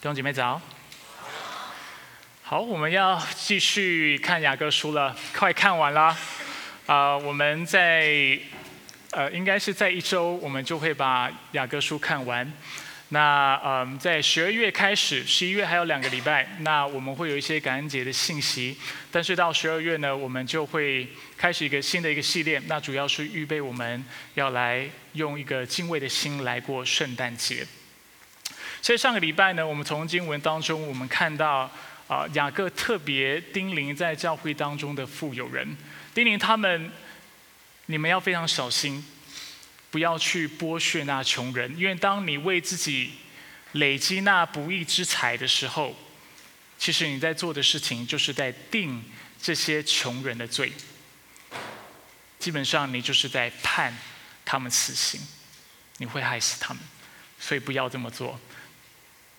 弟兄姐妹早。好，我们要继续看雅各书了，快看完了。啊，我们在呃，应该是在一周，我们就会把雅各书看完。那嗯，在十二月开始，十一月还有两个礼拜，那我们会有一些感恩节的信息。但是到十二月呢，我们就会开始一个新的一个系列，那主要是预备我们要来用一个敬畏的心来过圣诞节。所以上个礼拜呢，我们从经文当中，我们看到啊，雅各特别叮咛在教会当中的富有人，叮咛他们，你们要非常小心。不要去剥削那穷人，因为当你为自己累积那不义之财的时候，其实你在做的事情就是在定这些穷人的罪。基本上你就是在判他们死刑，你会害死他们，所以不要这么做。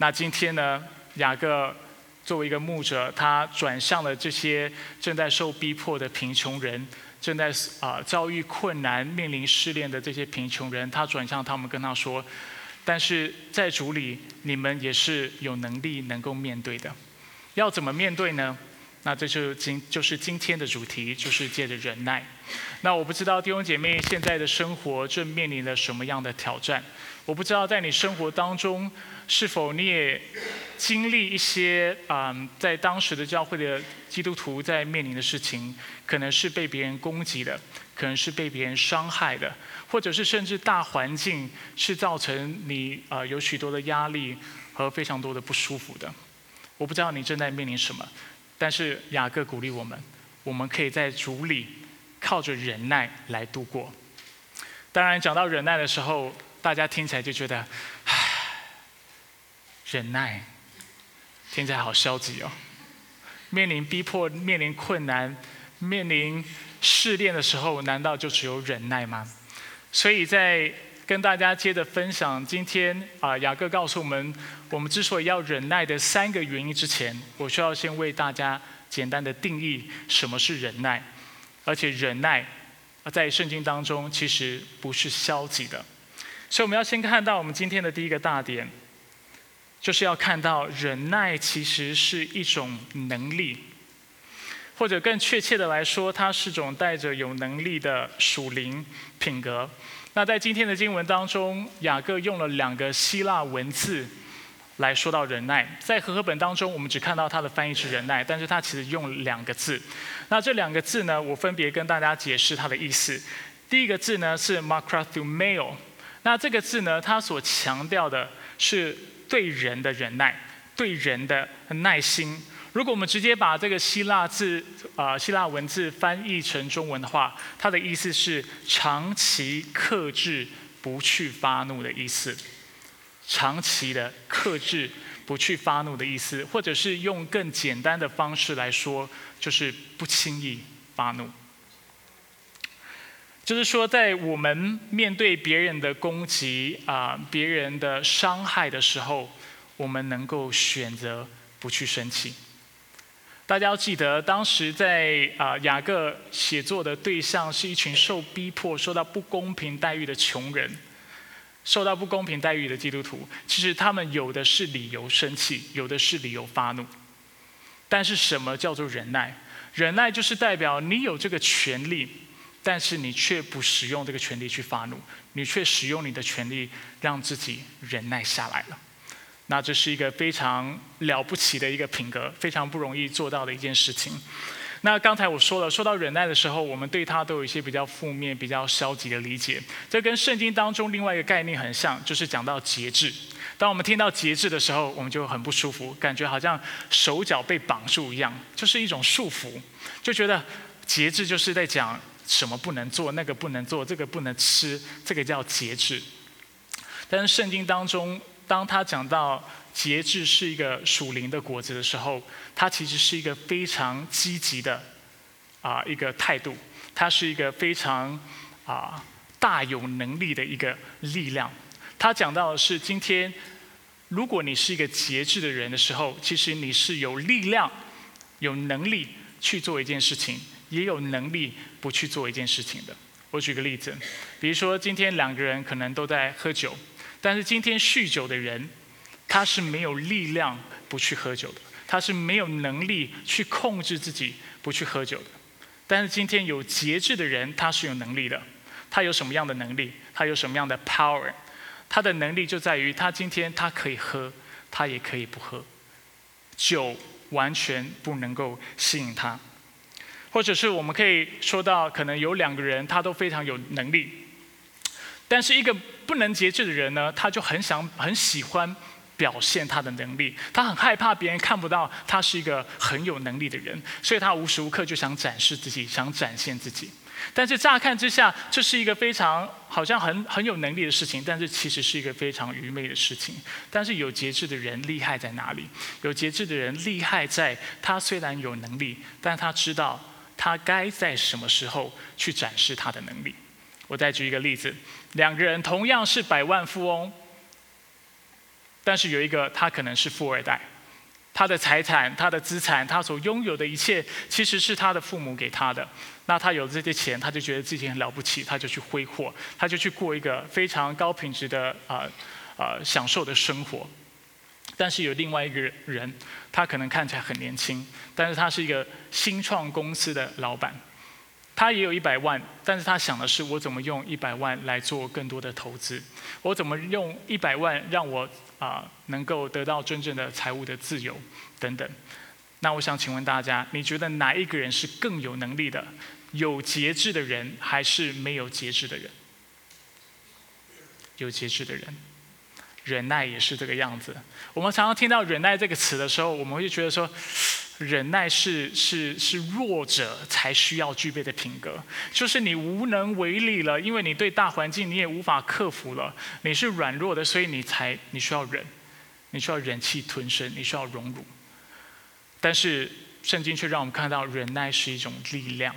那今天呢，雅各作为一个牧者，他转向了这些正在受逼迫的贫穷人。正在啊遭遇困难、面临试炼的这些贫穷人，他转向他们，跟他说：“但是在主里，你们也是有能力能够面对的。要怎么面对呢？那这就今就是今天的主题，就是借着忍耐。那我不知道弟兄姐妹现在的生活正面临着什么样的挑战？我不知道在你生活当中。”是否你也经历一些啊，在当时的教会的基督徒在面临的事情，可能是被别人攻击的，可能是被别人伤害的，或者是甚至大环境是造成你啊有许多的压力和非常多的不舒服的。我不知道你正在面临什么，但是雅各鼓励我们，我们可以在主里靠着忍耐来度过。当然，讲到忍耐的时候，大家听起来就觉得。唉忍耐，听起来好消极哦。面临逼迫、面临困难、面临试炼的时候，难道就只有忍耐吗？所以在跟大家接着分享今天啊，雅各告诉我们，我们之所以要忍耐的三个原因之前，我需要先为大家简单的定义什么是忍耐，而且忍耐在圣经当中其实不是消极的。所以我们要先看到我们今天的第一个大点。就是要看到忍耐其实是一种能力，或者更确切的来说，它是种带着有能力的属灵品格。那在今天的经文当中，雅各用了两个希腊文字来说到忍耐。在和合本当中，我们只看到它的翻译是忍耐，但是它其实用两个字。那这两个字呢，我分别跟大家解释它的意思。第一个字呢是 “macrothumeo”，那这个字呢，它所强调的是。对人的忍耐，对人的耐心。如果我们直接把这个希腊字啊希腊文字翻译成中文的话，它的意思是长期克制、不去发怒的意思。长期的克制、不去发怒的意思，或者是用更简单的方式来说，就是不轻易发怒。就是说，在我们面对别人的攻击啊、别人的伤害的时候，我们能够选择不去生气。大家要记得，当时在啊雅各写作的对象是一群受逼迫、受到不公平待遇的穷人，受到不公平待遇的基督徒。其实他们有的是理由生气，有的是理由发怒。但是什么叫做忍耐？忍耐就是代表你有这个权利。但是你却不使用这个权利去发怒，你却使用你的权利让自己忍耐下来了。那这是一个非常了不起的一个品格，非常不容易做到的一件事情。那刚才我说了，说到忍耐的时候，我们对它都有一些比较负面、比较消极的理解。这跟圣经当中另外一个概念很像，就是讲到节制。当我们听到节制的时候，我们就很不舒服，感觉好像手脚被绑住一样，就是一种束缚，就觉得节制就是在讲。什么不能做，那个不能做，这个不能吃，这个叫节制。但是圣经当中，当他讲到节制是一个属灵的果子的时候，它其实是一个非常积极的啊一个态度，它是一个非常啊大有能力的一个力量。他讲到的是，今天如果你是一个节制的人的时候，其实你是有力量、有能力去做一件事情。也有能力不去做一件事情的。我举个例子，比如说今天两个人可能都在喝酒，但是今天酗酒的人他是没有力量不去喝酒的，他是没有能力去控制自己不去喝酒的。但是今天有节制的人，他是有能力的。他有什么样的能力？他有什么样的 power？他的能力就在于他今天他可以喝，他也可以不喝。酒完全不能够吸引他，或者是我们可以说到，可能有两个人他都非常有能力，但是一个不能节制的人呢，他就很想很喜欢表现他的能力，他很害怕别人看不到他是一个很有能力的人，所以他无时无刻就想展示自己，想展现自己。但是乍看之下，这是一个非常好像很很有能力的事情，但是其实是一个非常愚昧的事情。但是有节制的人厉害在哪里？有节制的人厉害在，他虽然有能力，但他知道他该在什么时候去展示他的能力。我再举一个例子：两个人同样是百万富翁，但是有一个他可能是富二代，他的财产、他的资产、他所拥有的一切，其实是他的父母给他的。那他有这些钱，他就觉得自己很了不起，他就去挥霍，他就去过一个非常高品质的啊啊享受的生活。但是有另外一个人，他可能看起来很年轻，但是他是一个新创公司的老板，他也有一百万，但是他想的是我怎么用一百万来做更多的投资，我怎么用一百万让我啊能够得到真正的财务的自由等等。那我想请问大家，你觉得哪一个人是更有能力的？有节制的人还是没有节制的人？有节制的人，忍耐也是这个样子。我们常常听到“忍耐”这个词的时候，我们会觉得说，忍耐是是是弱者才需要具备的品格，就是你无能为力了，因为你对大环境你也无法克服了，你是软弱的，所以你才你需要忍，你需要忍气吞声，你需要荣辱。但是圣经却让我们看到，忍耐是一种力量。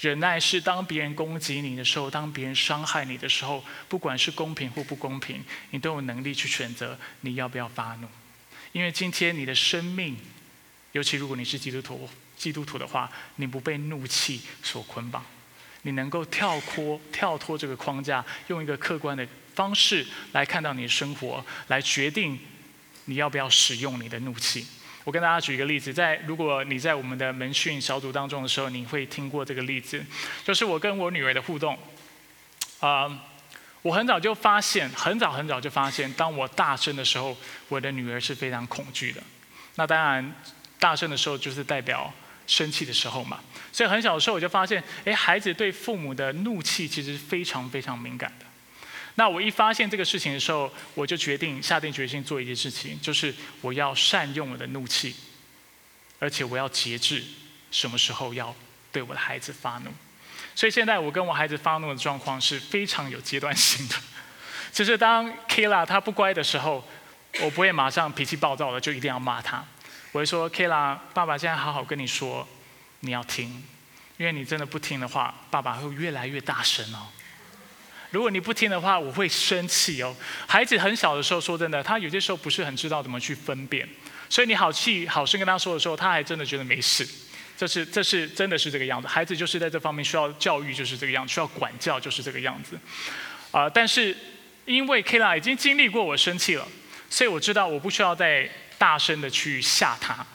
忍耐是当别人攻击你的时候，当别人伤害你的时候，不管是公平或不公平，你都有能力去选择你要不要发怒。因为今天你的生命，尤其如果你是基督徒，基督徒的话，你不被怒气所捆绑，你能够跳脱跳脱这个框架，用一个客观的方式来看到你的生活，来决定你要不要使用你的怒气。我跟大家举一个例子，在如果你在我们的门训小组当中的时候，你会听过这个例子，就是我跟我女儿的互动。啊，我很早就发现，很早很早就发现，当我大声的时候，我的女儿是非常恐惧的。那当然，大声的时候就是代表生气的时候嘛。所以很小的时候我就发现，哎，孩子对父母的怒气其实非常非常敏感的。那我一发现这个事情的时候，我就决定下定决心做一件事情，就是我要善用我的怒气，而且我要节制什么时候要对我的孩子发怒。所以现在我跟我孩子发怒的状况是非常有阶段性的。就是当 Kila 他不乖的时候，我不会马上脾气暴躁的就一定要骂他，我会说 Kila，爸爸现在好好跟你说，你要听，因为你真的不听的话，爸爸会越来越大声哦。如果你不听的话，我会生气哦。孩子很小的时候，说真的，他有些时候不是很知道怎么去分辨，所以你好气好声跟他说的时候，他还真的觉得没事。这是这是真的是这个样子，孩子就是在这方面需要教育，就是这个样子，需要管教，就是这个样子。啊，但是因为 K 拉已经经历过我生气了，所以我知道我不需要再大声的去吓他，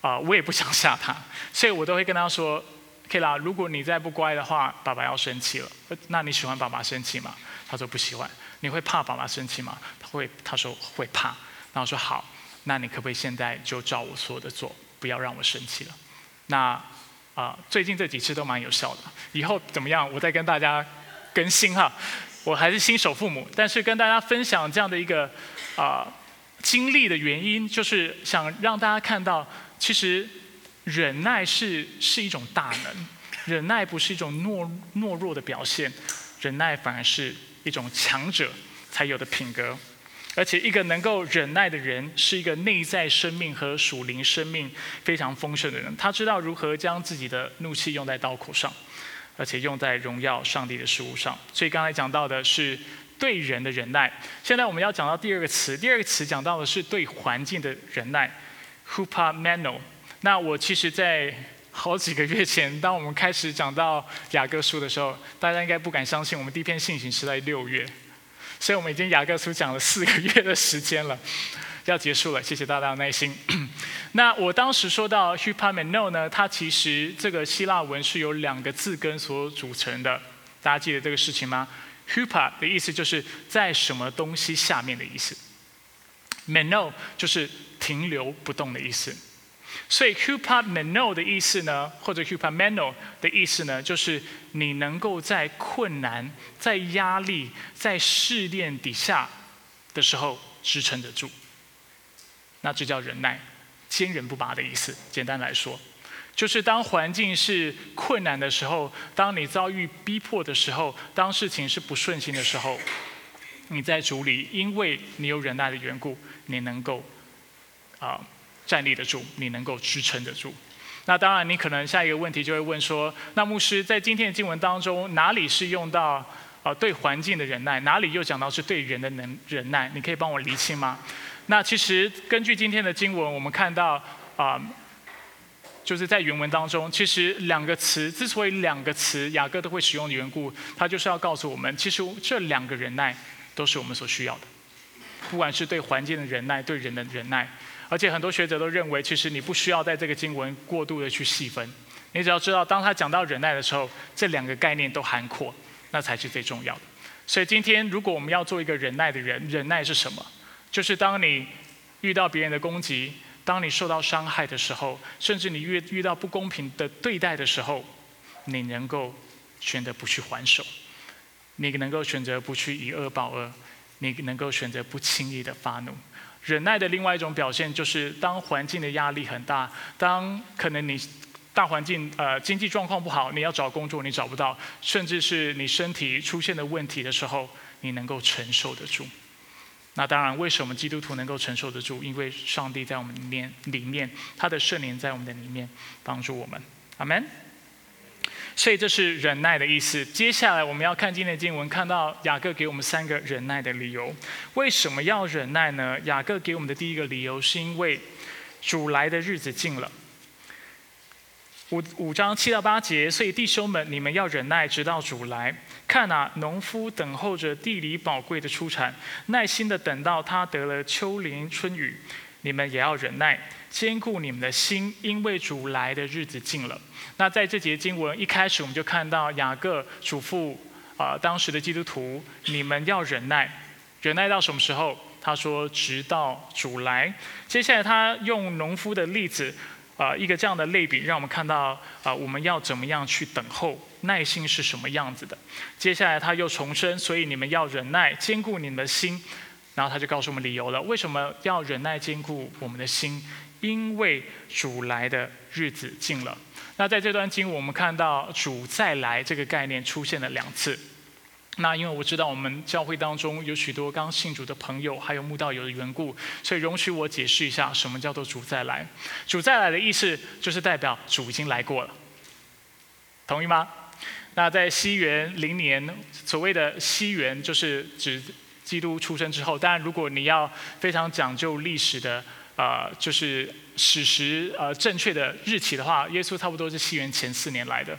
啊，我也不想吓他，所以我都会跟他说。可以啦，如果你再不乖的话，爸爸要生气了。那你喜欢爸爸生气吗？他说不喜欢。你会怕爸爸生气吗？他会，他说会怕。然后说好，那你可不可以现在就照我说的做，不要让我生气了？那啊，最近这几次都蛮有效的。以后怎么样？我再跟大家更新哈。我还是新手父母，但是跟大家分享这样的一个啊经历的原因，就是想让大家看到，其实。忍耐是是一种大能，忍耐不是一种懦懦弱的表现，忍耐反而是一种强者才有的品格。而且，一个能够忍耐的人，是一个内在生命和属灵生命非常丰盛的人。他知道如何将自己的怒气用在刀口上，而且用在荣耀上帝的事物上。所以，刚才讲到的是对人的忍耐。现在我们要讲到第二个词，第二个词讲到的是对环境的忍耐，hupamano。那我其实，在好几个月前，当我们开始讲到雅各书的时候，大家应该不敢相信，我们第一篇信息是在六月，所以我们已经雅各书讲了四个月的时间了，要结束了。谢谢大家的耐心。那我当时说到 hupameno 呢，它其实这个希腊文是由两个字根所组成的，大家记得这个事情吗？hupa 的意思就是在什么东西下面的意思，meno 就是停留不动的意思。所以 hupameno 的意思呢，或者 hupameno 的意思呢，就是你能够在困难、在压力、在试炼底下的时候支撑得住。那这叫忍耐。坚韧不拔的意思。简单来说，就是当环境是困难的时候，当你遭遇逼迫的时候，当事情是不顺心的时候，你在主里，因为你有忍耐的缘故，你能够啊站立得住，你能够支撑得住。那当然，你可能下一个问题就会问说：那牧师在今天的经文当中，哪里是用到啊对环境的忍耐，哪里又讲到是对人的能忍耐？你可以帮我厘清吗？那其实根据今天的经文，我们看到啊，就是在原文当中，其实两个词之所以两个词雅各都会使用的缘故，他就是要告诉我们，其实这两个忍耐都是我们所需要的，不管是对环境的忍耐，对人的忍耐。而且很多学者都认为，其实你不需要在这个经文过度的去细分，你只要知道，当他讲到忍耐的时候，这两个概念都含括，那才是最重要的。所以今天如果我们要做一个忍耐的人，忍耐是什么？就是当你遇到别人的攻击，当你受到伤害的时候，甚至你遇遇到不公平的对待的时候，你能够选择不去还手，你能够选择不去以恶报恶，你能够选择不轻易的发怒。忍耐的另外一种表现，就是当环境的压力很大，当可能你大环境呃经济状况不好，你要找工作你找不到，甚至是你身体出现的问题的时候，你能够承受得住。那当然，为什么基督徒能够承受得住？因为上帝在我们里面，里面他的圣灵在我们的里面帮助我们。阿门。所以这是忍耐的意思。接下来我们要看今天的经文，看到雅各给我们三个忍耐的理由。为什么要忍耐呢？雅各给我们的第一个理由是因为主来的日子近了。五五章七到八节，所以弟兄们，你们要忍耐，直到主来。看啊，农夫等候着地里宝贵的出产，耐心的等到他得了秋霖春雨。你们也要忍耐，坚固你们的心，因为主来的日子近了。那在这节经文一开始，我们就看到雅各嘱咐啊，当时的基督徒，你们要忍耐，忍耐到什么时候？他说，直到主来。接下来他用农夫的例子。啊，一个这样的类比，让我们看到啊，我们要怎么样去等候，耐心是什么样子的。接下来他又重申，所以你们要忍耐，坚固你们的心。然后他就告诉我们理由了，为什么要忍耐坚固我们的心？因为主来的日子近了。那在这段经，我们看到主再来这个概念出现了两次。那因为我知道我们教会当中有许多刚信主的朋友，还有慕道友的缘故，所以容许我解释一下什么叫做主再来。主再来的意思就是代表主已经来过了，同意吗？那在西元零年，所谓的西元就是指基督出生之后。当然，如果你要非常讲究历史的，呃，就是史实呃正确的日期的话，耶稣差不多是西元前四年来的。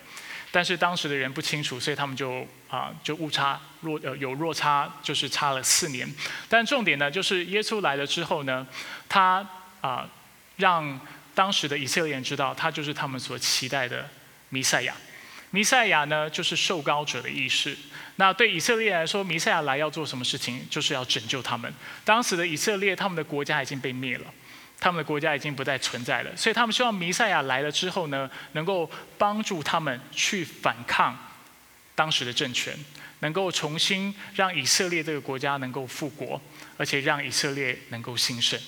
但是当时的人不清楚，所以他们就啊就误差落呃有落差，就是差了四年。但重点呢，就是耶稣来了之后呢，他啊让当时的以色列人知道，他就是他们所期待的弥赛亚。弥赛亚呢，就是受膏者的意识。那对以色列来说，弥赛亚来要做什么事情？就是要拯救他们。当时的以色列，他们的国家已经被灭了。他们的国家已经不再存在了，所以他们希望弥赛亚来了之后呢，能够帮助他们去反抗当时的政权，能够重新让以色列这个国家能够复国，而且让以色列能够兴盛。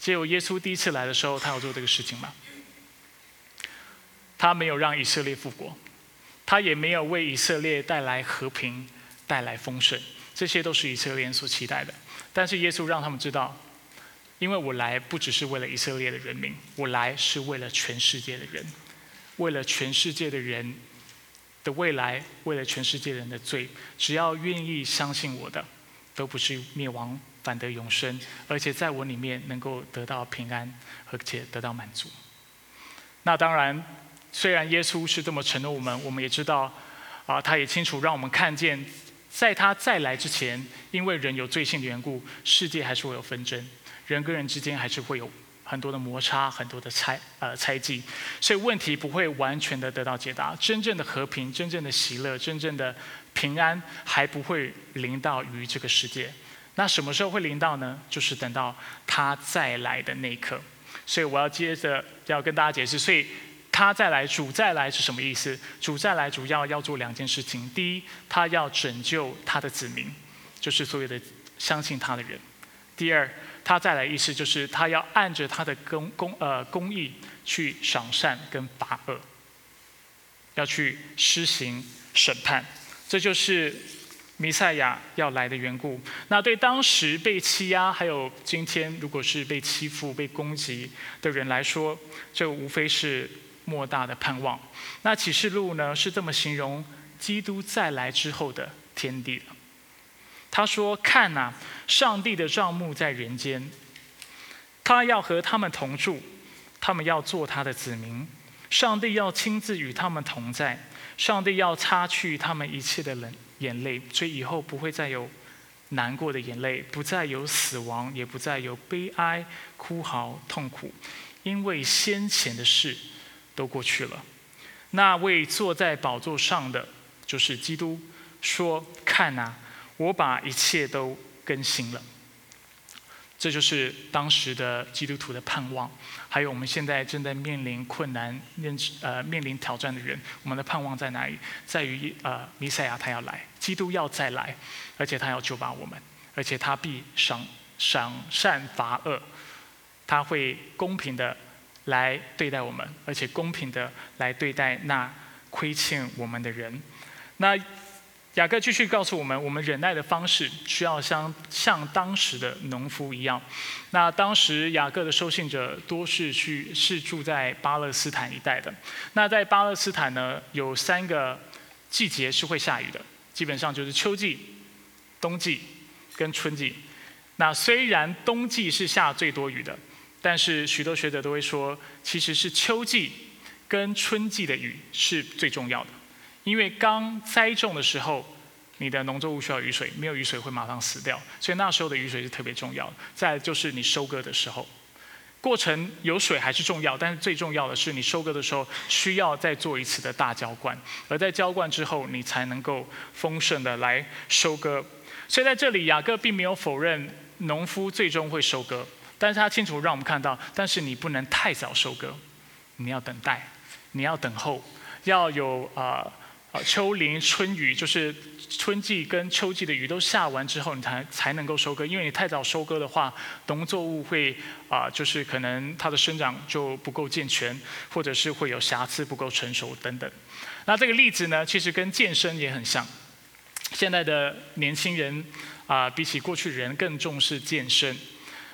只有耶稣第一次来的时候，他要做这个事情吗？他没有让以色列复国，他也没有为以色列带来和平、带来丰盛，这些都是以色列人所期待的。但是耶稣让他们知道。因为我来不只是为了以色列的人民，我来是为了全世界的人，为了全世界的人的未来，为了全世界人的罪，只要愿意相信我的，都不是灭亡，反得永生，而且在我里面能够得到平安，而且得到满足。那当然，虽然耶稣是这么承诺我们，我们也知道，啊，他也清楚让我们看见。在他再来之前，因为人有罪性的缘故，世界还是会有纷争，人跟人之间还是会有很多的摩擦，很多的猜呃猜忌，所以问题不会完全的得到解答。真正的和平、真正的喜乐、真正的平安，还不会临到于这个世界。那什么时候会临到呢？就是等到他再来的那一刻。所以我要接着要跟大家解释，所以。他再来，主再来是什么意思？主再来主要要做两件事情。第一，他要拯救他的子民，就是所有的相信他的人。第二，他再来意思就是他要按着他的公公呃公义去赏善跟罚恶，要去施行审判。这就是弥赛亚要来的缘故。那对当时被欺压，还有今天如果是被欺负、被攻击的人来说，这无非是。莫大的盼望。那启示录呢？是这么形容基督再来之后的天地他说：“看呐，上帝的帐幕在人间，他要和他们同住，他们要做他的子民。上帝要亲自与他们同在，上帝要擦去他们一切的冷眼泪，所以以后不会再有难过的眼泪，不再有死亡，也不再有悲哀、哭嚎、痛苦，因为先前的事。”都过去了。那位坐在宝座上的就是基督，说：“看呐，我把一切都更新了。”这就是当时的基督徒的盼望。还有我们现在正在面临困难、面呃面临挑战的人，我们的盼望在哪里？在于呃弥赛亚他要来，基督要再来，而且他要救拔我们，而且他必赏赏善罚恶，他会公平的。来对待我们，而且公平的来对待那亏欠我们的人。那雅各继续告诉我们，我们忍耐的方式需要像像当时的农夫一样。那当时雅各的收信者多是去是住在巴勒斯坦一带的。那在巴勒斯坦呢，有三个季节是会下雨的，基本上就是秋季、冬季跟春季。那虽然冬季是下最多雨的。但是许多学者都会说，其实是秋季跟春季的雨是最重要的，因为刚栽种的时候，你的农作物需要雨水，没有雨水会马上死掉，所以那时候的雨水是特别重要的。再就是你收割的时候，过程有水还是重要，但是最重要的是你收割的时候需要再做一次的大浇灌，而在浇灌之后，你才能够丰盛的来收割。所以在这里，雅各并没有否认农夫最终会收割。但是他清楚让我们看到，但是你不能太早收割，你要等待，你要等候，要有啊秋霖春雨，就是春季跟秋季的雨都下完之后，你才才能够收割。因为你太早收割的话，农作物会啊就是可能它的生长就不够健全，或者是会有瑕疵不够成熟等等。那这个例子呢，其实跟健身也很像。现在的年轻人啊，比起过去人更重视健身。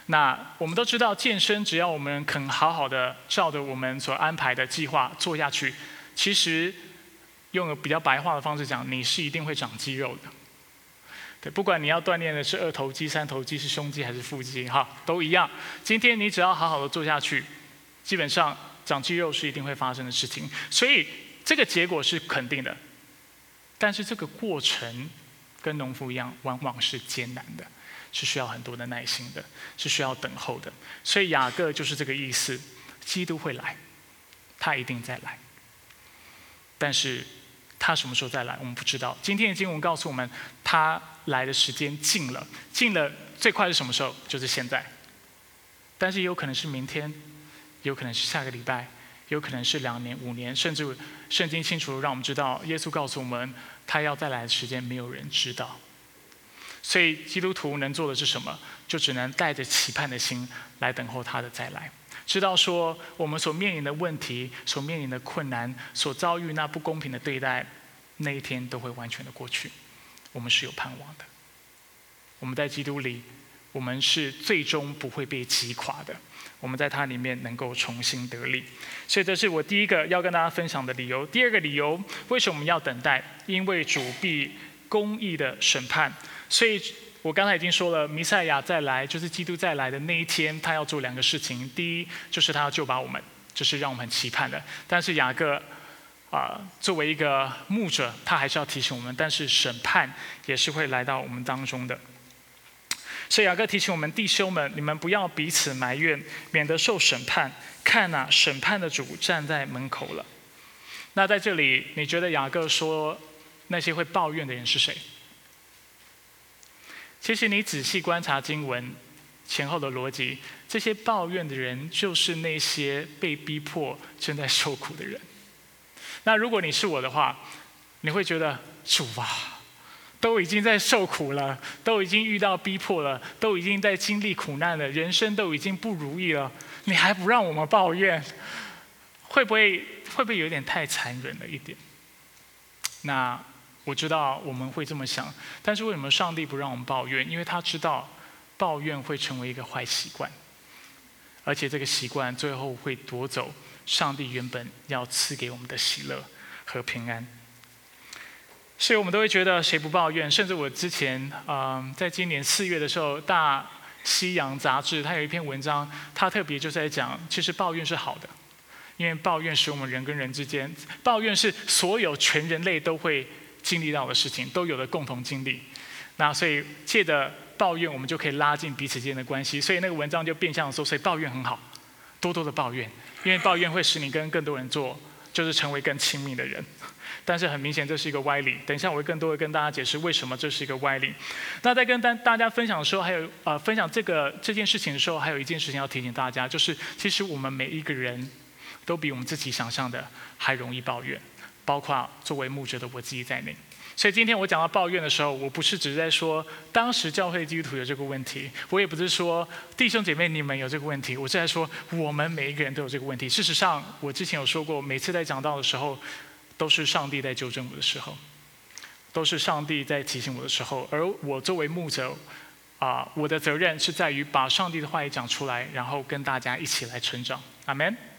那我们都知道，健身只要我们肯好好的照着我们所安排的计划做下去，其实用比较白话的方式讲，你是一定会长肌肉的。对，不管你要锻炼的是二头肌、三头肌、是胸肌还是腹肌，哈，都一样。今天你只要好好的做下去，基本上长肌肉是一定会发生的事情。所以这个结果是肯定的，但是这个过程跟农夫一样，往往是艰难的。是需要很多的耐心的，是需要等候的。所以雅各就是这个意思，基督会来，他一定再来。但是他什么时候再来，我们不知道。今天的经文告诉我们，他来的时间近了，近了最快是什么时候？就是现在。但是也有可能是明天，有可能是下个礼拜，有可能是两年、五年，甚至圣经清楚让我们知道，耶稣告诉我们，他要再来的时间，没有人知道。所以基督徒能做的是什么？就只能带着期盼的心来等候他的再来，知道说我们所面临的问题、所面临的困难、所遭遇那不公平的对待，那一天都会完全的过去。我们是有盼望的。我们在基督里，我们是最终不会被击垮的。我们在它里面能够重新得力。所以这是我第一个要跟大家分享的理由。第二个理由，为什么我们要等待？因为主必公义的审判。所以我刚才已经说了，弥赛亚再来就是基督再来的那一天，他要做两个事情。第一，就是他要救把我们，这是让我们很期盼的。但是雅各啊，作为一个牧者，他还是要提醒我们，但是审判也是会来到我们当中的。所以雅各提醒我们弟兄们，你们不要彼此埋怨，免得受审判。看呐，审判的主站在门口了。那在这里，你觉得雅各说那些会抱怨的人是谁？其实你仔细观察经文前后的逻辑，这些抱怨的人就是那些被逼迫、正在受苦的人。那如果你是我的话，你会觉得主啊，都已经在受苦了，都已经遇到逼迫了，都已经在经历苦难了，人生都已经不如意了，你还不让我们抱怨，会不会会不会有点太残忍了一点？那我知道我们会这么想，但是为什么上帝不让我们抱怨？因为他知道抱怨会成为一个坏习惯，而且这个习惯最后会夺走。上帝原本要赐给我们的喜乐和平安，所以我们都会觉得谁不抱怨？甚至我之前嗯，在今年四月的时候，《大西洋杂志》它有一篇文章，它特别就在讲，其实抱怨是好的，因为抱怨使我们人跟人之间，抱怨是所有全人类都会经历到的事情，都有的共同经历。那所以借着抱怨，我们就可以拉近彼此间的关系。所以那个文章就变相说，所以抱怨很好，多多的抱怨。因为抱怨会使你跟更多人做，就是成为更亲密的人。但是很明显，这是一个歪理。等一下我会更多的跟大家解释为什么这是一个歪理。那在跟大大家分享的时候，还有呃分享这个这件事情的时候，还有一件事情要提醒大家，就是其实我们每一个人都比我们自己想象的还容易抱怨，包括作为牧者的我自己在内。所以今天我讲到抱怨的时候，我不是只是在说当时教会基督徒有这个问题，我也不是说弟兄姐妹你们有这个问题，我是在说我们每一个人都有这个问题。事实上，我之前有说过，每次在讲到的时候，都是上帝在纠正我的时候，都是上帝在提醒我的时候，而我作为牧者，啊，我的责任是在于把上帝的话语讲出来，然后跟大家一起来成长。阿门。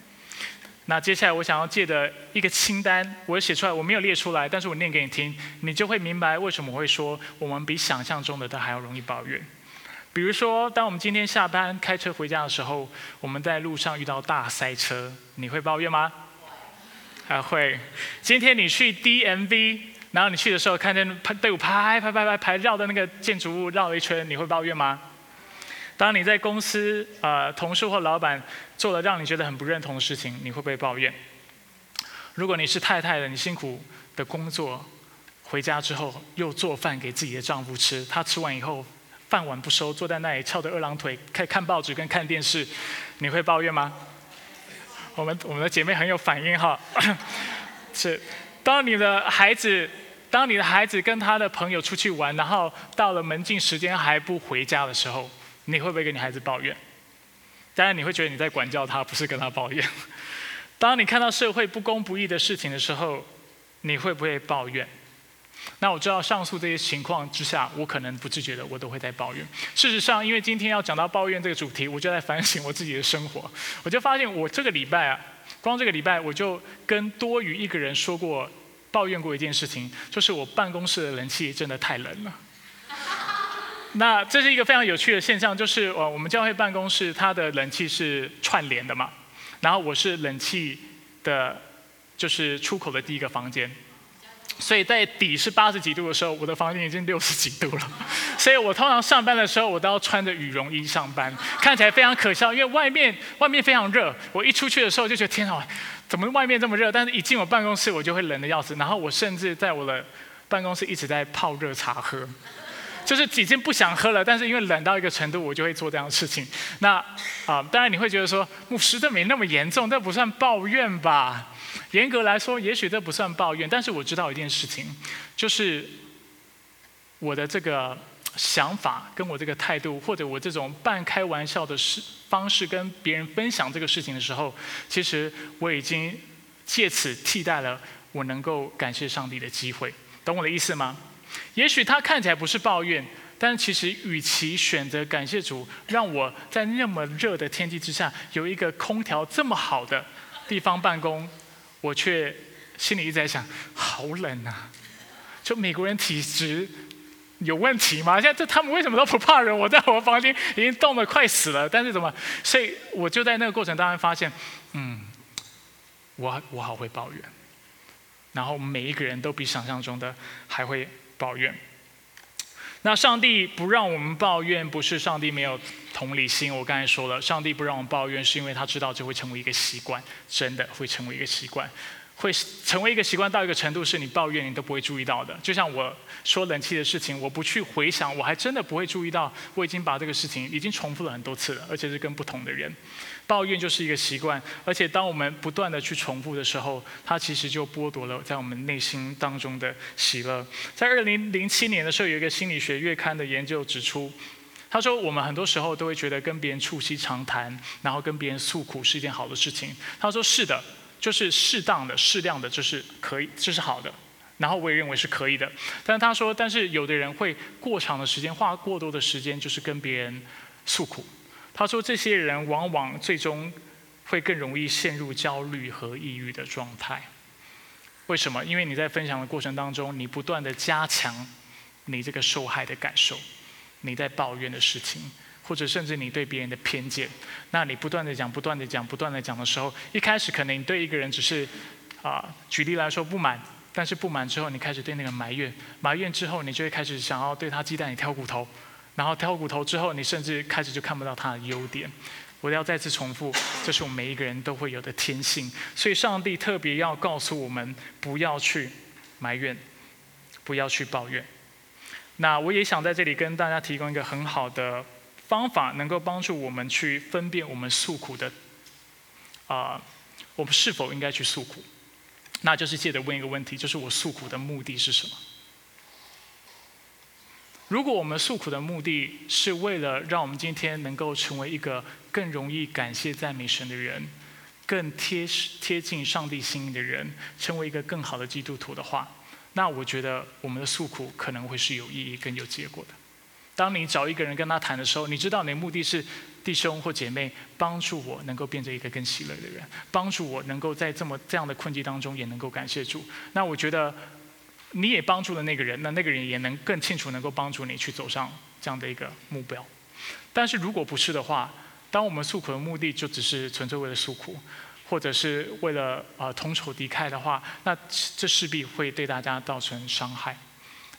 那接下来我想要借的一个清单，我写出来，我没有列出来，但是我念给你听，你就会明白为什么我会说我们比想象中的都还要容易抱怨。比如说，当我们今天下班开车回家的时候，我们在路上遇到大塞车，你会抱怨吗？还会。今天你去 DMV，然后你去的时候看见排队伍排排排排排绕的那个建筑物绕了一圈，你会抱怨吗？当你在公司，呃，同事或老板做了让你觉得很不认同的事情，你会不会抱怨？如果你是太太的，你辛苦的工作，回家之后又做饭给自己的丈夫吃，他吃完以后饭碗不收，坐在那里翘着二郎腿，看看报纸跟看电视，你会抱怨吗？我们我们的姐妹很有反应哈，是，当你的孩子，当你的孩子跟他的朋友出去玩，然后到了门禁时间还不回家的时候。你会不会跟你孩子抱怨？当然，你会觉得你在管教他，不是跟他抱怨。当你看到社会不公不义的事情的时候，你会不会抱怨？那我知道上述这些情况之下，我可能不自觉的我都会在抱怨。事实上，因为今天要讲到抱怨这个主题，我就在反省我自己的生活。我就发现，我这个礼拜啊，光这个礼拜我就跟多余一个人说过抱怨过一件事情，就是我办公室的冷气真的太冷了。那这是一个非常有趣的现象，就是呃，我们教会办公室它的冷气是串联的嘛，然后我是冷气的，就是出口的第一个房间，所以在底是八十几度的时候，我的房间已经六十几度了，所以我通常上班的时候，我都要穿着羽绒衣上班，看起来非常可笑，因为外面外面非常热，我一出去的时候就觉得天啊，怎么外面这么热？但是一进我办公室，我就会冷的要死，然后我甚至在我的办公室一直在泡热茶喝。就是已经不想喝了，但是因为冷到一个程度，我就会做这样的事情。那啊，当然你会觉得说，牧师这没那么严重，这不算抱怨吧？严格来说，也许这不算抱怨。但是我知道一件事情，就是我的这个想法，跟我这个态度，或者我这种半开玩笑的事方式，跟别人分享这个事情的时候，其实我已经借此替代了我能够感谢上帝的机会。懂我的意思吗？也许他看起来不是抱怨，但其实与其选择感谢主，让我在那么热的天气之下有一个空调这么好的地方办公，我却心里一直在想：好冷啊！就美国人体质有问题吗？现在这他们为什么都不怕人？我在我房间已经冻得快死了，但是怎么？所以我就在那个过程当中发现，嗯，我我好会抱怨。然后每一个人都比想象中的还会抱怨。那上帝不让我们抱怨，不是上帝没有同理心。我刚才说了，上帝不让我们抱怨，是因为他知道这会成为一个习惯，真的会成为一个习惯。会成为一个习惯到一个程度，是你抱怨你都不会注意到的。就像我说冷气的事情，我不去回想，我还真的不会注意到，我已经把这个事情已经重复了很多次了，而且是跟不同的人。抱怨就是一个习惯，而且当我们不断的去重复的时候，它其实就剥夺了在我们内心当中的喜乐。在二零零七年的时候，有一个心理学月刊的研究指出，他说我们很多时候都会觉得跟别人促膝长谈，然后跟别人诉苦是一件好的事情。他说是的。就是适当的、适量的，这是可以，这是好的。然后我也认为是可以的。但是他说，但是有的人会过长的时间，花过多的时间，就是跟别人诉苦。他说，这些人往往最终会更容易陷入焦虑和抑郁的状态。为什么？因为你在分享的过程当中，你不断的加强你这个受害的感受，你在抱怨的事情。或者甚至你对别人的偏见，那你不断的讲、不断的讲、不断的讲的时候，一开始可能你对一个人只是啊，举例来说不满，但是不满之后，你开始对那个埋怨，埋怨之后，你就会开始想要对他鸡蛋里挑骨头，然后挑骨头之后，你甚至开始就看不到他的优点。我要再次重复，这是我们每一个人都会有的天性，所以上帝特别要告诉我们，不要去埋怨，不要去抱怨。那我也想在这里跟大家提供一个很好的。方法能够帮助我们去分辨我们诉苦的，啊，我们是否应该去诉苦？那就是借着问一个问题，就是我诉苦的目的是什么？如果我们诉苦的目的是为了让我们今天能够成为一个更容易感谢赞美神的人，更贴贴近上帝心意的人，成为一个更好的基督徒的话，那我觉得我们的诉苦可能会是有意义、更有结果的。当你找一个人跟他谈的时候，你知道你的目的是弟兄或姐妹帮助我能够变成一个更喜乐的人，帮助我能够在这么这样的困境当中也能够感谢主。那我觉得你也帮助了那个人，那那个人也能更清楚能够帮助你去走上这样的一个目标。但是如果不是的话，当我们诉苦的目的就只是纯粹为了诉苦，或者是为了呃同仇敌忾的话，那这势必会对大家造成伤害。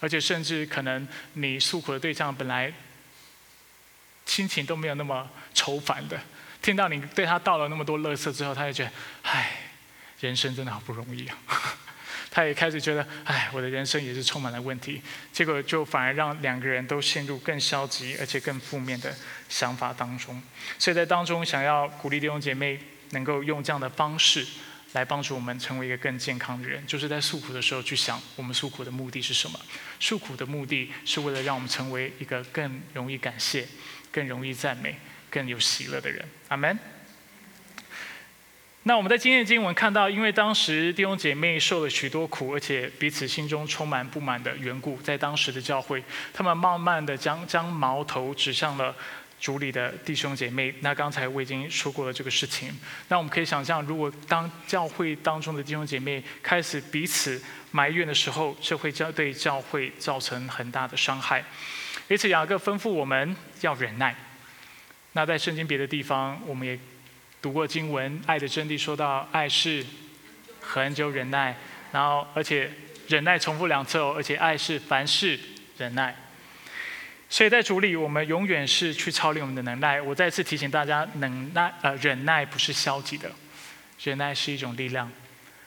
而且甚至可能你诉苦的对象本来心情都没有那么愁烦的，听到你对他倒了那么多垃圾之后，他就觉得，唉，人生真的好不容易啊。他也开始觉得，唉，我的人生也是充满了问题。结果就反而让两个人都陷入更消极而且更负面的想法当中。所以在当中想要鼓励弟兄姐妹能够用这样的方式。来帮助我们成为一个更健康的人，就是在诉苦的时候去想，我们诉苦的目的是什么？诉苦的目的是为了让我们成为一个更容易感谢、更容易赞美、更有喜乐的人。阿门。那我们在今天的经文看到，因为当时弟兄姐妹受了许多苦，而且彼此心中充满不满的缘故，在当时的教会，他们慢慢的将将矛头指向了。主里的弟兄姐妹，那刚才我已经说过了这个事情。那我们可以想象，如果当教会当中的弟兄姐妹开始彼此埋怨的时候，这会将对教会造成很大的伤害。因此，雅各吩咐我们要忍耐。那在圣经别的地方，我们也读过经文，爱的真谛说到，爱是很久忍耐，然后而且忍耐重复两次哦，而且爱是凡事忍耐。所以在主里，我们永远是去操练我们的能耐。我再次提醒大家，能耐呃忍耐不是消极的，忍耐是一种力量，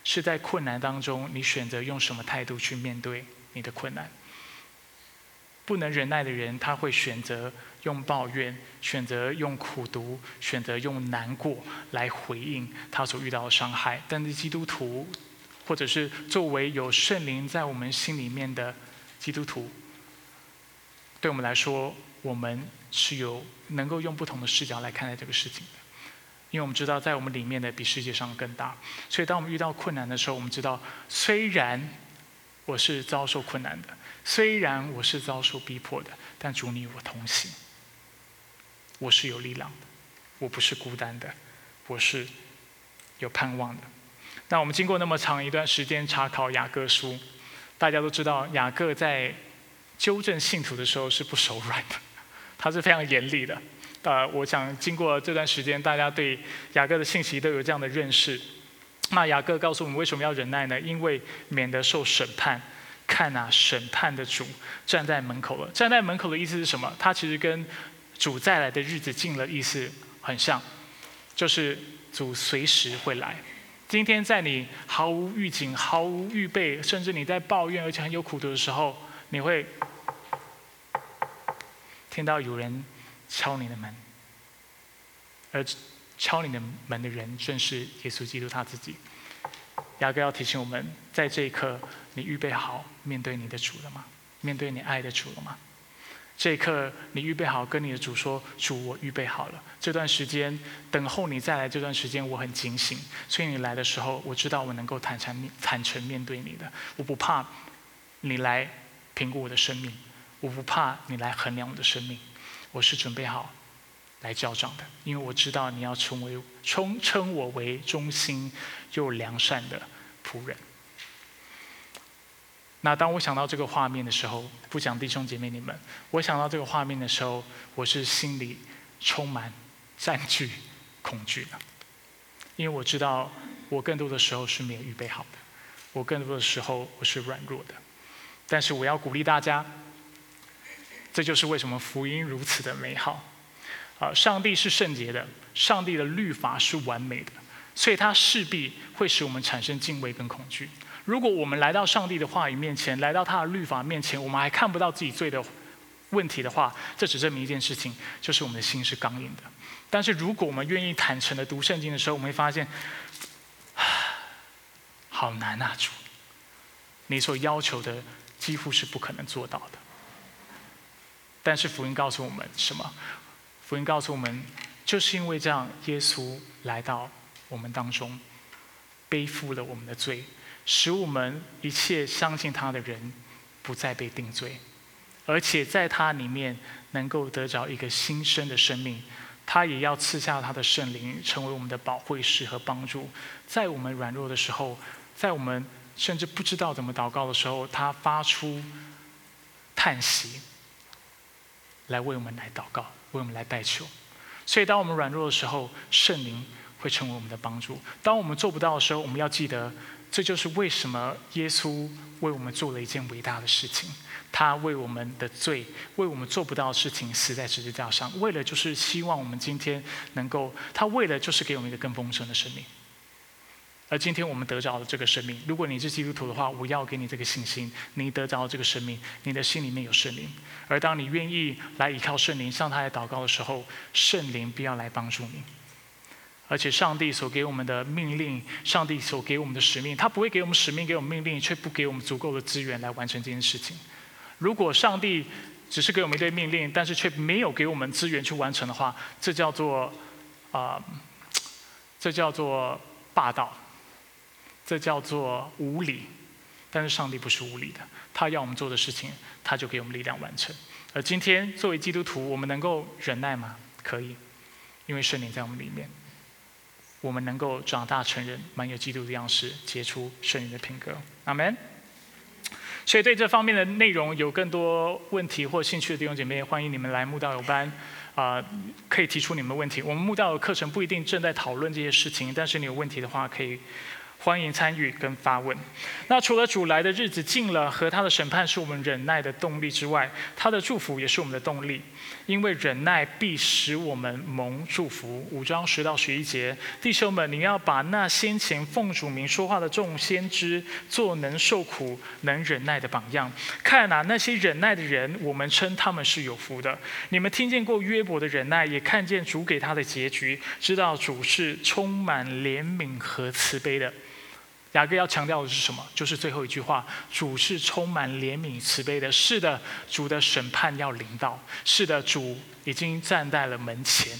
是在困难当中，你选择用什么态度去面对你的困难。不能忍耐的人，他会选择用抱怨，选择用苦读，选择用难过来回应他所遇到的伤害。但是基督徒，或者是作为有圣灵在我们心里面的基督徒。对我们来说，我们是有能够用不同的视角来看待这个事情的，因为我们知道，在我们里面的比世界上更大。所以，当我们遇到困难的时候，我们知道，虽然我是遭受困难的，虽然我是遭受逼迫的，但主你与我同行，我是有力量的，我不是孤单的，我是有盼望的。那我们经过那么长一段时间查考雅各书，大家都知道雅各在。纠正信徒的时候是不手软的，他是非常严厉的。呃，我想经过这段时间，大家对雅各的信息都有这样的认识。那雅各告诉我们为什么要忍耐呢？因为免得受审判。看啊，审判的主站在门口了。站在门口的意思是什么？他其实跟主再来的日子近了意思很像，就是主随时会来。今天在你毫无预警、毫无预备，甚至你在抱怨而且很有苦读的时候，你会听到有人敲你的门，而敲你的门的人正是耶稣基督他自己。雅各要提醒我们，在这一刻，你预备好面对你的主了吗？面对你爱的主了吗？这一刻，你预备好跟你的主说：“主，我预备好了。这段时间等候你再来，这段时间我很警醒，所以你来的时候，我知道我能够坦诚面坦诚面对你的。我不怕你来评估我的生命，我不怕你来衡量我的生命，我是准备好来交账的，因为我知道你要成为称称我为忠心又良善的仆人。”那当我想到这个画面的时候，不讲弟兄姐妹你们，我想到这个画面的时候，我是心里充满占据、恐惧的，因为我知道我更多的时候是没有预备好的，我更多的时候我是软弱的。但是我要鼓励大家，这就是为什么福音如此的美好。啊，上帝是圣洁的，上帝的律法是完美的，所以它势必会使我们产生敬畏跟恐惧。如果我们来到上帝的话语面前，来到他的律法面前，我们还看不到自己罪的问题的话，这只证明一件事情，就是我们的心是刚硬的。但是如果我们愿意坦诚的读圣经的时候，我们会发现，好难啊，主！你所要求的几乎是不可能做到的。但是福音告诉我们什么？福音告诉我们，就是因为这样，耶稣来到我们当中，背负了我们的罪。使我们一切相信他的人不再被定罪，而且在他里面能够得着一个新生的生命。他也要赐下他的圣灵，成为我们的保惠师和帮助。在我们软弱的时候，在我们甚至不知道怎么祷告的时候，他发出叹息，来为我们来祷告，为我们来代求。所以，当我们软弱的时候，圣灵会成为我们的帮助。当我们做不到的时候，我们要记得。这就是为什么耶稣为我们做了一件伟大的事情，他为我们的罪，为我们做不到的事情死在十字架上，为了就是希望我们今天能够，他为了就是给我们一个更丰盛的生命。而今天我们得着了这个生命，如果你是基督徒的话，我要给你这个信心，你得着这个生命，你的心里面有圣灵，而当你愿意来依靠圣灵，向他来祷告的时候，圣灵必要来帮助你。而且上帝所给我们的命令，上帝所给我们的使命，他不会给我们使命，给我们命令，却不给我们足够的资源来完成这件事情。如果上帝只是给我们一堆命令，但是却没有给我们资源去完成的话，这叫做啊，这叫做霸道，这叫做无理。但是上帝不是无理的，他要我们做的事情，他就给我们力量完成。而今天作为基督徒，我们能够忍耐吗？可以，因为圣灵在我们里面。我们能够长大成人，满有基督的样式，结出圣灵的品格。阿门。所以对这方面的内容有更多问题或兴趣的弟兄姐妹，欢迎你们来慕道友班，啊，可以提出你们的问题。我们慕道的课程不一定正在讨论这些事情，但是你有问题的话，可以。欢迎参与跟发问。那除了主来的日子近了和他的审判是我们忍耐的动力之外，他的祝福也是我们的动力。因为忍耐必使我们蒙祝福。五章十到十一节，弟兄们，你要把那先前奉主名说话的众先知做能受苦、能忍耐的榜样。看哪，那些忍耐的人，我们称他们是有福的。你们听见过约伯的忍耐，也看见主给他的结局，知道主是充满怜悯和慈悲的。雅各要强调的是什么？就是最后一句话：主是充满怜悯慈悲的。是的，主的审判要临到。是的，主已经站在了门前，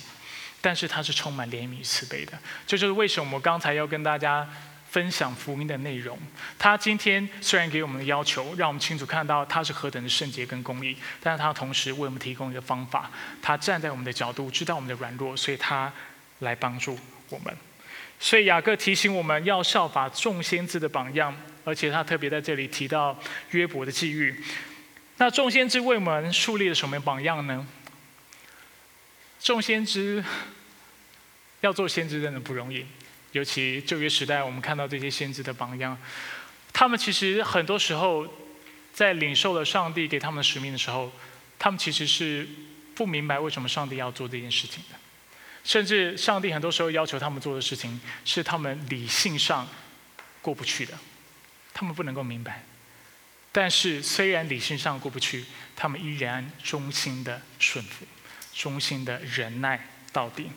但是他是充满怜悯慈悲的。这就是为什么我刚才要跟大家分享福音的内容。他今天虽然给我们的要求，让我们清楚看到他是何等的圣洁跟公义，但是他同时为我们提供一个方法。他站在我们的角度，知道我们的软弱，所以他来帮助我们。所以雅各提醒我们要效法众先知的榜样，而且他特别在这里提到约伯的际遇。那众先知为我们树立了什么榜样呢？众先知要做先知真的不容易，尤其旧约时代，我们看到这些先知的榜样，他们其实很多时候在领受了上帝给他们的使命的时候，他们其实是不明白为什么上帝要做这件事情的，甚至上帝很多时候要求他们做的事情是他们理性上过不去的，他们不能够明白。但是虽然理性上过不去，他们依然忠心的顺服，忠心的忍耐到底。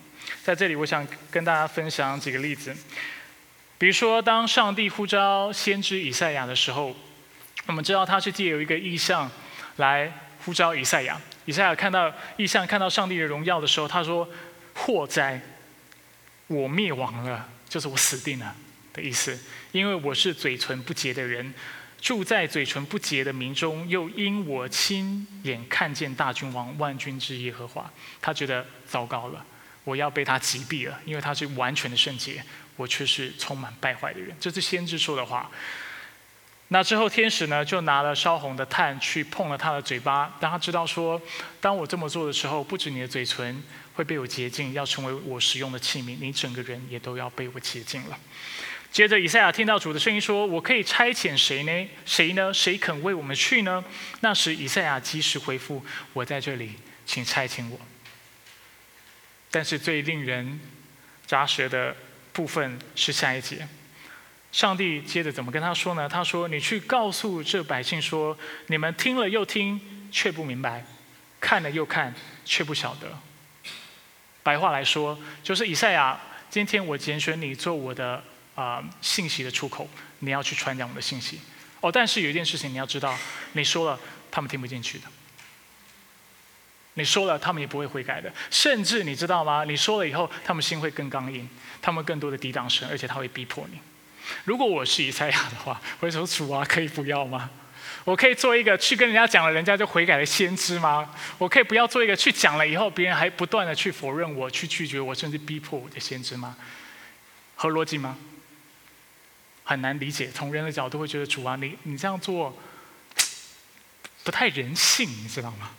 在这里，我想跟大家分享几个例子。比如说，当上帝呼召先知以赛亚的时候，我们知道他是借由一个意象来呼召以赛亚。以赛亚看到意象，看到上帝的荣耀的时候，他说：“祸灾，我灭亡了，就是我死定了的意思。因为我是嘴唇不洁的人，住在嘴唇不洁的民中，又因我亲眼看见大君王万军之耶和华，他觉得糟糕了。”我要被他击毙了，因为他是完全的圣洁，我却是充满败坏的人。这是先知说的话。那之后，天使呢就拿了烧红的炭去碰了他的嘴巴，让他知道说，当我这么做的时候，不止你的嘴唇会被我洁净，要成为我使用的器皿，你整个人也都要被我洁净了。接着，以赛亚听到主的声音说：“我可以差遣谁呢？谁呢？谁肯为我们去呢？”那时，以赛亚及时回复：“我在这里，请差遣我。”但是最令人扎舌的部分是下一节，上帝接着怎么跟他说呢？他说：“你去告诉这百姓说，你们听了又听，却不明白；看了又看，却不晓得。”白话来说，就是以赛亚，今天我拣选你做我的啊信息的出口，你要去传讲我的信息。哦，但是有一件事情你要知道，你说了，他们听不进去的。你说了，他们也不会悔改的。甚至你知道吗？你说了以后，他们心会更刚硬，他们更多的抵挡神，而且他会逼迫你。如果我是以赛亚的话，我会说：“主啊，可以不要吗？我可以做一个去跟人家讲了，人家就悔改的先知吗？我可以不要做一个去讲了以后，别人还不断的去否认我、去拒绝我，甚至逼迫我的先知吗？合逻辑吗？很难理解。从人的角度会觉得，主啊，你你这样做不太人性，你知道吗？”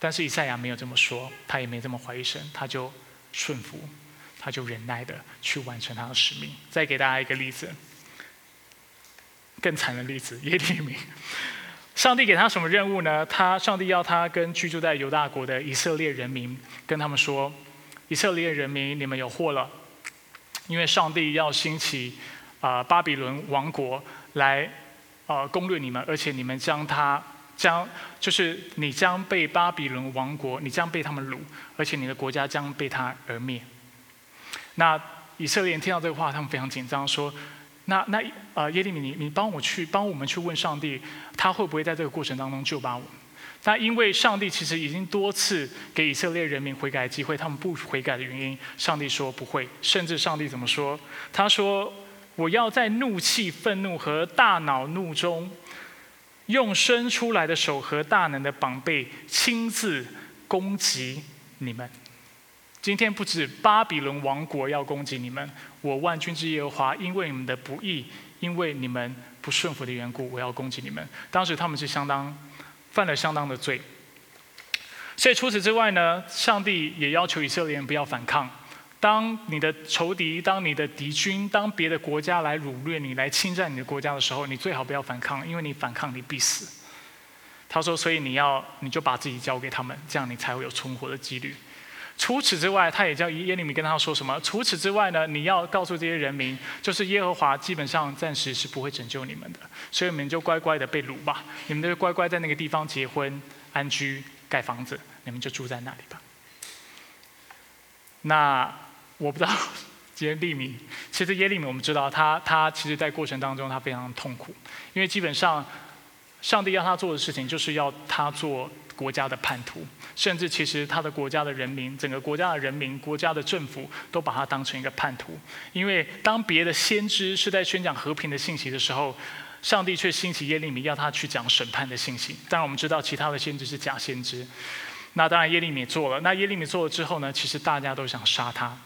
但是以赛亚没有这么说，他也没这么怀疑神，他就顺服，他就忍耐的去完成他的使命。再给大家一个例子，更惨的例子，耶利米。上帝给他什么任务呢？他上帝要他跟居住在犹大国的以色列人民，跟他们说：以色列人民，你们有祸了，因为上帝要兴起啊巴比伦王国来啊攻略你们，而且你们将他。将就是你将被巴比伦王国，你将被他们掳，而且你的国家将被他而灭。那以色列人听到这个话，他们非常紧张，说：“那那呃耶利米，你你帮我去帮我们去问上帝，他会不会在这个过程当中救把我们？”但因为上帝其实已经多次给以色列人民悔改机会，他们不悔改的原因，上帝说不会。甚至上帝怎么说？他说：“我要在怒气、愤怒和大恼怒中。”用伸出来的手和大能的膀臂亲自攻击你们。今天不止巴比伦王国要攻击你们，我万军之耶和华因为你们的不义，因为你们不顺服的缘故，我要攻击你们。当时他们是相当犯了相当的罪。所以除此之外呢，上帝也要求以色列人不要反抗。当你的仇敌、当你的敌军、当别的国家来掳掠你、来侵占你的国家的时候，你最好不要反抗，因为你反抗你必死。他说：“所以你要，你就把自己交给他们，这样你才会有存活的几率。”除此之外，他也叫耶利米跟他说什么？除此之外呢？你要告诉这些人民，就是耶和华基本上暂时是不会拯救你们的，所以你们就乖乖的被掳吧，你们就乖乖在那个地方结婚、安居、盖房子，你们就住在那里吧。那。我不知道耶利米，其实耶利米我们知道，他他其实，在过程当中他非常痛苦，因为基本上，上帝要他做的事情，就是要他做国家的叛徒，甚至其实他的国家的人民，整个国家的人民，国家的政府，都把他当成一个叛徒。因为当别的先知是在宣讲和平的信息的时候，上帝却兴起耶利米，要他去讲审判的信息。当然我们知道，其他的先知是假先知。那当然耶利米做了，那耶利米做了之后呢，其实大家都想杀他。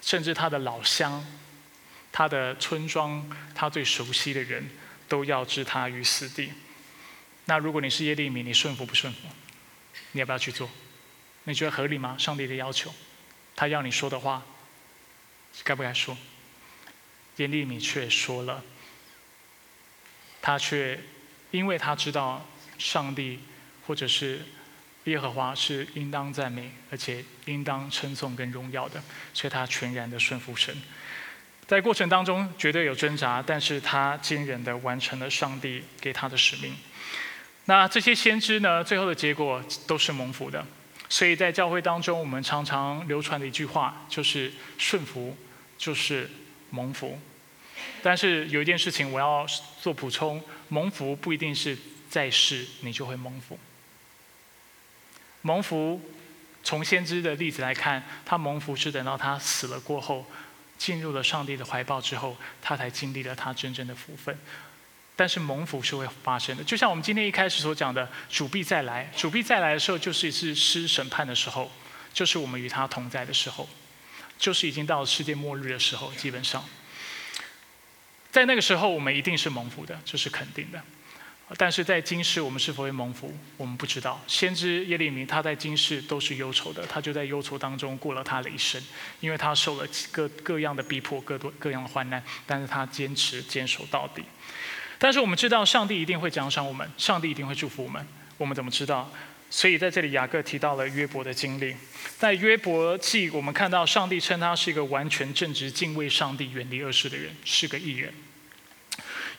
甚至他的老乡、他的村庄、他最熟悉的人，都要置他于死地。那如果你是耶利米，你顺服不顺服？你要不要去做？你觉得合理吗？上帝的要求，他要你说的话，该不该说？耶利米却说了，他却因为他知道上帝或者是耶和华是应当赞美，而且应当称颂跟荣耀的，所以他全然的顺服神。在过程当中绝对有挣扎，但是他坚韧的完成了上帝给他的使命。那这些先知呢，最后的结果都是蒙福的。所以在教会当中，我们常常流传的一句话就是“顺服就是蒙福”。但是有一件事情我要做补充：蒙福不一定是在世你就会蒙福。蒙福从先知的例子来看，他蒙福是等到他死了过后，进入了上帝的怀抱之后，他才经历了他真正的福分。但是蒙福是会发生的，就像我们今天一开始所讲的，主必再来。主必再来的时候，就是一次施审判的时候，就是我们与他同在的时候，就是已经到了世界末日的时候。基本上，在那个时候，我们一定是蒙福的，这是肯定的。但是在今世，我们是否会蒙福，我们不知道。先知耶利米他在今世都是忧愁的，他就在忧愁当中过了他的一生，因为他受了各各样的逼迫，各多各样的患难，但是他坚持坚守到底。但是我们知道，上帝一定会奖赏我们，上帝一定会祝福我们。我们怎么知道？所以在这里，雅各提到了约伯的经历。在约伯记，我们看到上帝称他是一个完全正直、敬畏上帝、远离恶事的人，是个艺人。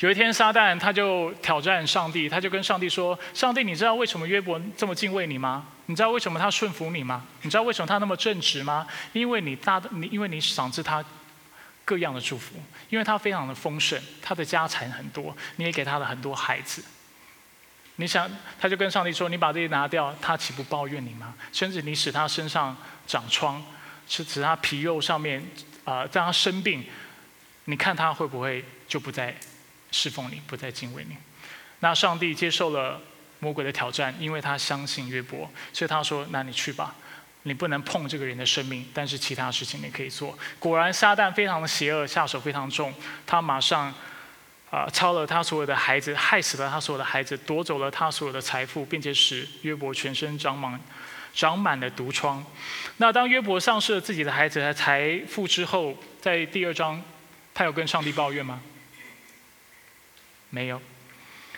有一天，撒旦他就挑战上帝，他就跟上帝说：“上帝，你知道为什么约伯这么敬畏你吗？你知道为什么他顺服你吗？你知道为什么他那么正直吗？因为你大，你因为你赏赐他。”各样的祝福，因为他非常的丰盛，他的家产很多，你也给他了很多孩子。你想，他就跟上帝说：“你把这些拿掉，他岂不抱怨你吗？甚至你使他身上长疮，是使他皮肉上面啊，让他生病，你看他会不会就不再侍奉你，不再敬畏你？”那上帝接受了魔鬼的挑战，因为他相信约伯，所以他说：“那你去吧。”你不能碰这个人的生命，但是其他事情你可以做。果然，撒旦非常的邪恶，下手非常重。他马上啊，抄了他所有的孩子，害死了他所有的孩子，夺走了他所有的财富，并且使约伯全身长满长满了毒疮。那当约伯丧失了自己的孩子和财富之后，在第二章，他有跟上帝抱怨吗？没有。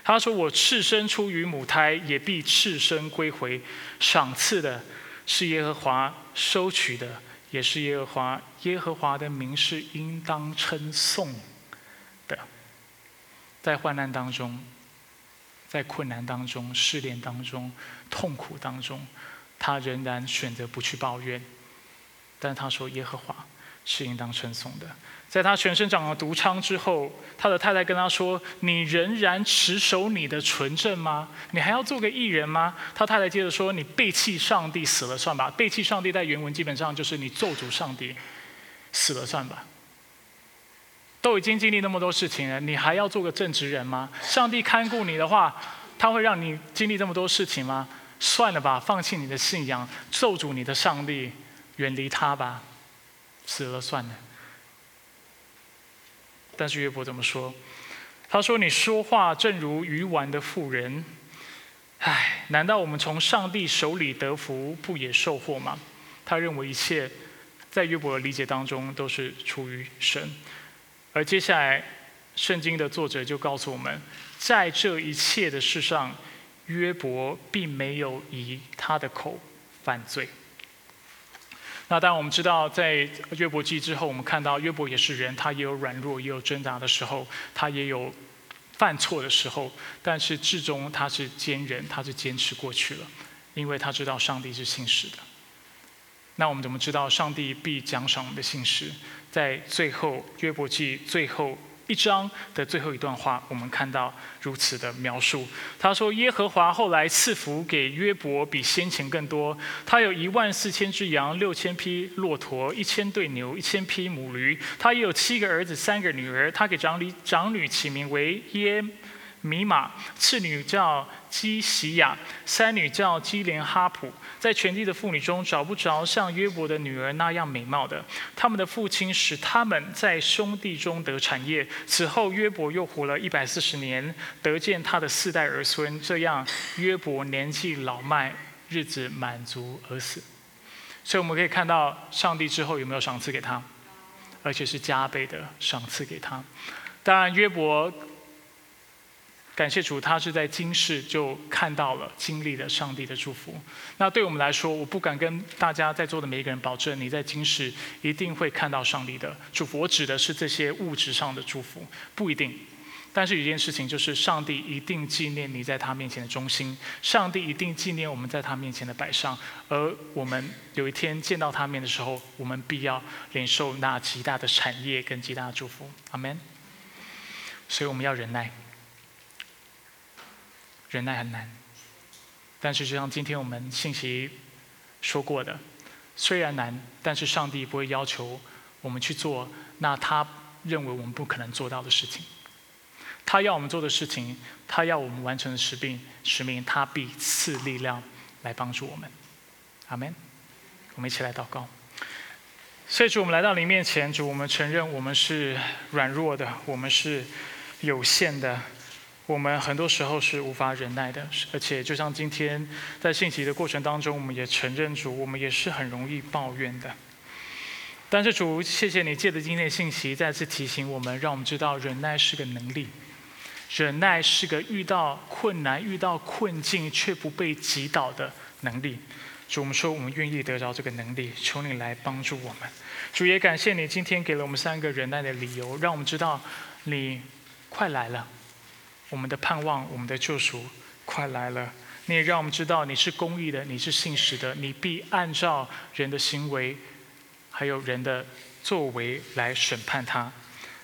他说：“我赤身出于母胎，也必赤身归回。赏赐的。”是耶和华收取的，也是耶和华。耶和华的名是应当称颂的。在患难当中，在困难当中、试炼当中、痛苦当中，他仍然选择不去抱怨。但他说：“耶和华是应当称颂的。”在他全身长了毒疮之后，他的太太跟他说：“你仍然持守你的纯正吗？你还要做个艺人吗？”他太太接着说：“你背弃上帝，死了算吧。背弃上帝，在原文基本上就是你咒诅上帝，死了算吧。都已经经历那么多事情了，你还要做个正直人吗？上帝看顾你的话，他会让你经历这么多事情吗？算了吧，放弃你的信仰，咒诅你的上帝，远离他吧，死了算了。”但是约伯怎么说？他说：“你说话正如愚顽的妇人。”唉，难道我们从上帝手里得福，不也受祸吗？他认为一切在约伯的理解当中都是出于神。而接下来，圣经的作者就告诉我们，在这一切的事上，约伯并没有以他的口犯罪。那当，我们知道，在约伯记之后，我们看到约伯也是人，他也有软弱，也有挣扎的时候，他也有犯错的时候。但是至终他是坚忍，他是坚持过去了，因为他知道上帝是信实的。那我们怎么知道上帝必奖赏我们的信实？在最后约伯记最后。一章的最后一段话，我们看到如此的描述。他说：“耶和华后来赐福给约伯，比先前更多。他有一万四千只羊，六千匹骆驼，一千对牛，一千匹母驴。他也有七个儿子，三个女儿。他给长女长女起名为耶。”米玛，次女叫基西亚，三女叫基连哈普。在全地的妇女中，找不着像约伯的女儿那样美貌的。他们的父亲使他们在兄弟中得产业。此后，约伯又活了一百四十年，得见他的四代儿孙。这样，约伯年纪老迈，日子满足而死。所以，我们可以看到，上帝之后有没有赏赐给他？而且是加倍的赏赐给他。当然，约伯。感谢主，他是在今世就看到了、经历了上帝的祝福。那对我们来说，我不敢跟大家在座的每一个人保证，你在今世一定会看到上帝的祝福。我指的是这些物质上的祝福，不一定。但是有一件事情，就是上帝一定纪念你在他面前的忠心，上帝一定纪念我们在他面前的摆上。而我们有一天见到他面的时候，我们必要领受那极大的产业跟极大的祝福。阿门。所以我们要忍耐。忍耐很难，但是就像今天我们信息说过的，虽然难，但是上帝不会要求我们去做那他认为我们不可能做到的事情。他要我们做的事情，他要我们完成的使命，使命他必赐力量来帮助我们。阿门。我们一起来祷告。所以主，我们来到您面前，主，我们承认我们是软弱的，我们是有限的。我们很多时候是无法忍耐的，而且就像今天在信息的过程当中，我们也承认主，我们也是很容易抱怨的。但是主，谢谢你借着今天的信息再次提醒我们，让我们知道忍耐是个能力，忍耐是个遇到困难、遇到困境却不被击倒的能力。主，我们说我们愿意得着这个能力，求你来帮助我们。主也感谢你今天给了我们三个忍耐的理由，让我们知道你快来了。我们的盼望，我们的救赎快来了。你也让我们知道你是公义的，你是信实的，你必按照人的行为，还有人的作为来审判他。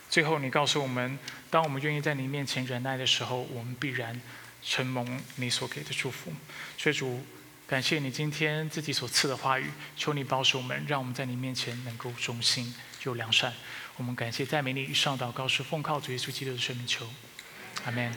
最后，你告诉我们，当我们愿意在你面前忍耐的时候，我们必然承蒙你所给的祝福。所以主，感谢你今天自己所赐的话语，求你保守我们，让我们在你面前能够忠心又良善。我们感谢在美丽上祷告是奉靠主耶稣基督的圣名求。Amen.